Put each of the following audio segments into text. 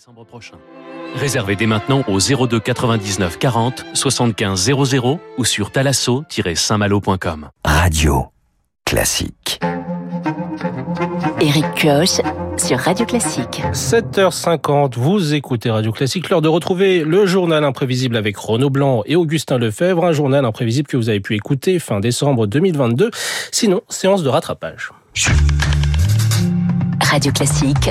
décembre prochain. Réservez dès maintenant au 02 99 40 75 00 ou sur talasso-saintmalo.com. Radio classique. Eric Kioch sur Radio Classique. 7h50, vous écoutez Radio Classique. L'heure de retrouver le journal imprévisible avec Renaud Blanc et Augustin Lefebvre. Un journal imprévisible que vous avez pu écouter fin décembre 2022. Sinon, séance de rattrapage. Radio Classique,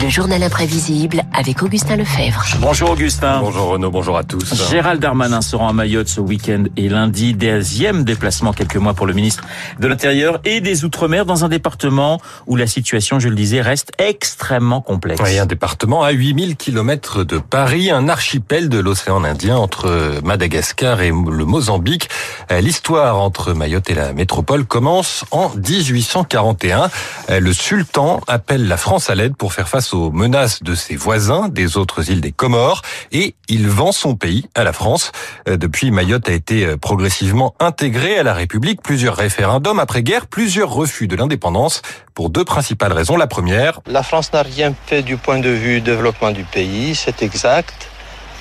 le journal imprévisible avec Augustin Lefebvre. Bonjour Augustin. Bonjour Renaud, bonjour à tous. Gérald Darmanin sera à Mayotte ce week-end et lundi, deuxième déplacement quelques mois pour le ministre de l'Intérieur et des Outre-mer dans un département où la situation, je le disais, reste extrêmement complexe. Oui, un département à 8000 km de Paris, un archipel de l'océan Indien entre Madagascar et le Mozambique. L'histoire entre Mayotte et la métropole commence en 1841. Le sultan appelle la France à l'aide pour faire face aux menaces de ses voisins des autres îles des Comores et il vend son pays à la France. Depuis, Mayotte a été progressivement intégrée à la République. Plusieurs référendums après-guerre, plusieurs refus de l'indépendance pour deux principales raisons. La première... La France n'a rien fait du point de vue développement du pays, c'est exact,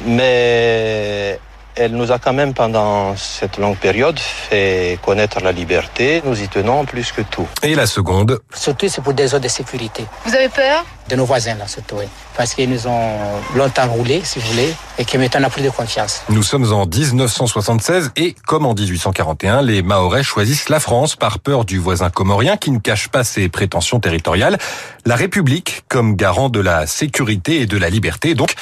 mais elle nous a quand même, pendant cette longue période, fait connaître la liberté. Nous y tenons plus que tout. Et la seconde Surtout, c'est pour des zones de sécurité. Vous avez peur? De nos voisins, là, surtout, oui. Parce qu'ils nous ont longtemps roulé, si vous voulez, et que maintenant, on n'a plus de confiance. Nous sommes en 1976 et, comme en 1841, les Mahorais choisissent la France par peur du voisin comorien qui ne cache pas ses prétentions territoriales. La République comme garant de la sécurité et de la liberté, donc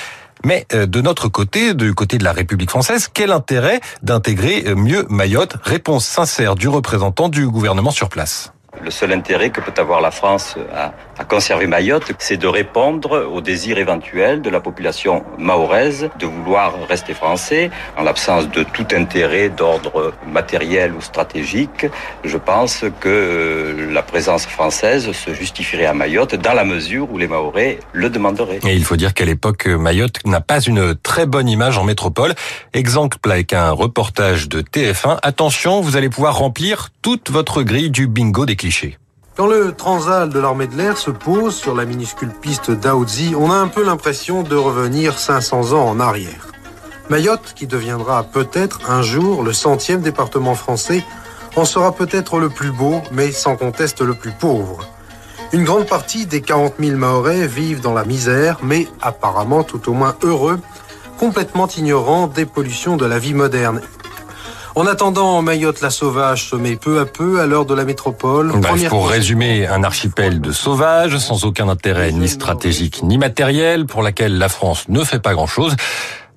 mais de notre côté, du côté de la République française, quel intérêt d'intégrer mieux Mayotte? Réponse sincère du représentant du gouvernement sur place. Le seul intérêt que peut avoir la France à, à conserver Mayotte, c'est de répondre aux désirs éventuels de la population mahoraise de vouloir rester français, en l'absence de tout intérêt d'ordre matériel ou stratégique. Je pense que la présence française se justifierait à Mayotte dans la mesure où les Mahorais le demanderaient. Et il faut dire qu'à l'époque, Mayotte n'a pas une très bonne image en métropole. Exemple avec un reportage de TF1. Attention, vous allez pouvoir remplir toute votre grille du bingo des clichés. Quand le Transal de l'armée de l'air se pose sur la minuscule piste d'Aoudzi, on a un peu l'impression de revenir 500 ans en arrière. Mayotte, qui deviendra peut-être un jour le centième département français, en sera peut-être le plus beau, mais sans conteste le plus pauvre. Une grande partie des 40 000 Mahorais vivent dans la misère, mais apparemment tout au moins heureux, complètement ignorants des pollutions de la vie moderne. En attendant, Mayotte la sauvage se met peu à peu à l'heure de la métropole. Bref, pour résumer, un archipel de sauvages, sans aucun intérêt ni stratégique ni matériel, pour laquelle la France ne fait pas grand-chose.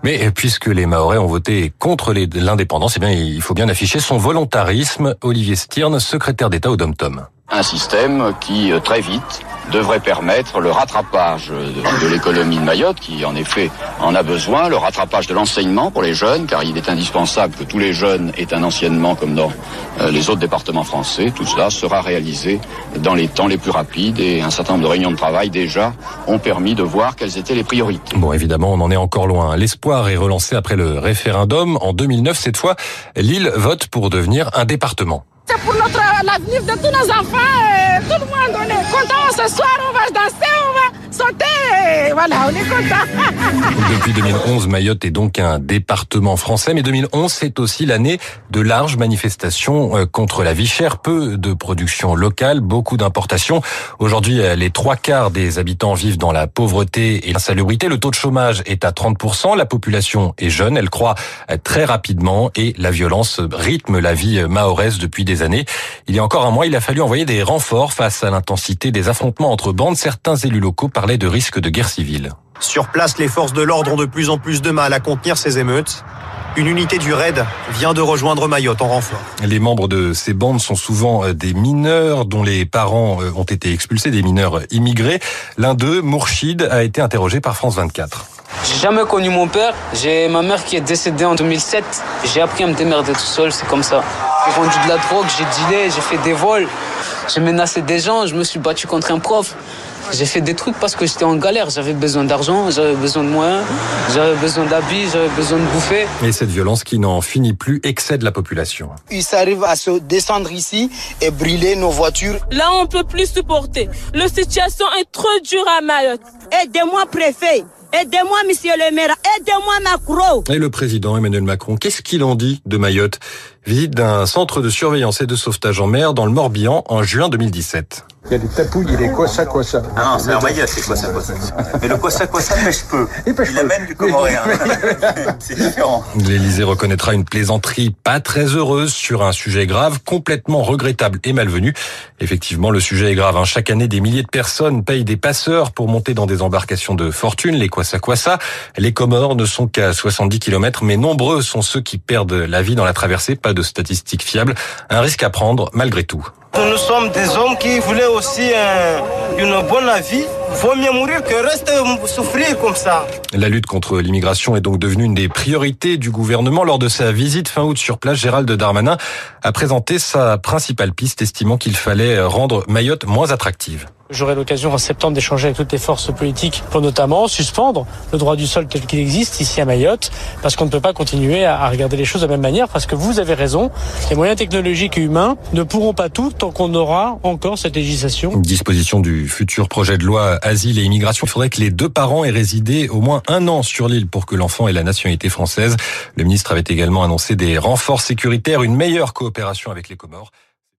Mais puisque les Mahorais ont voté contre l'indépendance, eh bien, il faut bien afficher son volontarisme. Olivier Stirn, secrétaire d'État au Dom-Tom. Un système qui, très vite, devrait permettre le rattrapage de, de l'économie de Mayotte, qui en effet en a besoin, le rattrapage de l'enseignement pour les jeunes, car il est indispensable que tous les jeunes aient un enseignement comme dans euh, les autres départements français. Tout cela sera réalisé dans les temps les plus rapides et un certain nombre de réunions de travail déjà ont permis de voir quelles étaient les priorités. Bon, évidemment, on en est encore loin. L'espoir est relancé après le référendum. En 2009, cette fois, Lille vote pour devenir un département. C'est pour notre l'avenir de tous nos enfants. Et tout le monde, on est content. Ce soir, on va danser, on va Depuis 2011, Mayotte est donc un département français. Mais 2011, c'est aussi l'année de larges manifestations contre la vie chère. Peu de production locale, beaucoup d'importations. Aujourd'hui, les trois quarts des habitants vivent dans la pauvreté et l'insalubrité. Le taux de chômage est à 30%. La population est jeune, elle croît très rapidement et la violence rythme la vie mahoraise depuis des années. Il y a encore un mois, il a fallu envoyer des renforts face à l'intensité des affrontements entre bandes. Certains élus locaux parlaient de risque de guerre civile. Sur place, les forces de l'ordre ont de plus en plus de mal à contenir ces émeutes. Une unité du RAID vient de rejoindre Mayotte en renfort. Les membres de ces bandes sont souvent des mineurs dont les parents ont été expulsés, des mineurs immigrés. L'un d'eux, Mourchid, a été interrogé par France 24. J'ai jamais connu mon père. J'ai ma mère qui est décédée en 2007. J'ai appris à me démerder tout seul, c'est comme ça. J'ai vendu de la drogue, j'ai dealé, j'ai fait des vols. J'ai menacé des gens, je me suis battu contre un prof. J'ai fait des trucs parce que j'étais en galère. J'avais besoin d'argent, j'avais besoin de moyens, j'avais besoin d'habits, j'avais besoin de bouffer. Et cette violence qui n'en finit plus excède la population. Ils arrivent à se descendre ici et brûler nos voitures. Là, on peut plus supporter. La situation est trop dure à Mayotte. Aidez-moi, préfet. Aidez-moi, monsieur le maire. Aidez-moi, Macron. Et le président Emmanuel Macron, qu'est-ce qu'il en dit de Mayotte? Visite d'un centre de surveillance et de sauvetage en mer dans le Morbihan en juin 2017. Il y a des tapouilles, il est quoi ça, quoi ça Ah non, c'est un Mayotte, c'est quoi ça, quoi ça. Mais le quoi ça, quoi ça pêche peu. Il, pêche il amène du comoréen. c'est différent. L'Élysée reconnaîtra une plaisanterie pas très heureuse sur un sujet grave, complètement regrettable et malvenu. Effectivement, le sujet est grave. Hein. Chaque année, des milliers de personnes payent des passeurs pour monter dans des embarcations de fortune, les quoi ça, quoi ça. Les Comores ne sont qu'à 70 km, mais nombreux sont ceux qui perdent la vie dans la traversée. Pas de statistiques fiables. Un risque à prendre malgré tout. Nous sommes des hommes qui voulaient aussi une bonne vie. Vaut mieux mourir que rester souffrir comme ça. La lutte contre l'immigration est donc devenue une des priorités du gouvernement. Lors de sa visite fin août sur place, Gérald Darmanin a présenté sa principale piste, estimant qu'il fallait rendre Mayotte moins attractive. J'aurai l'occasion en septembre d'échanger avec toutes les forces politiques pour notamment suspendre le droit du sol tel qu'il existe ici à Mayotte, parce qu'on ne peut pas continuer à regarder les choses de la même manière, parce que vous avez raison, les moyens technologiques et humains ne pourront pas tout tant qu'on aura encore cette législation. Disposition du futur projet de loi Asile et Immigration. Il faudrait que les deux parents aient résidé au moins un an sur l'île pour que l'enfant ait la nationalité française. Le ministre avait également annoncé des renforts sécuritaires, une meilleure coopération avec les Comores.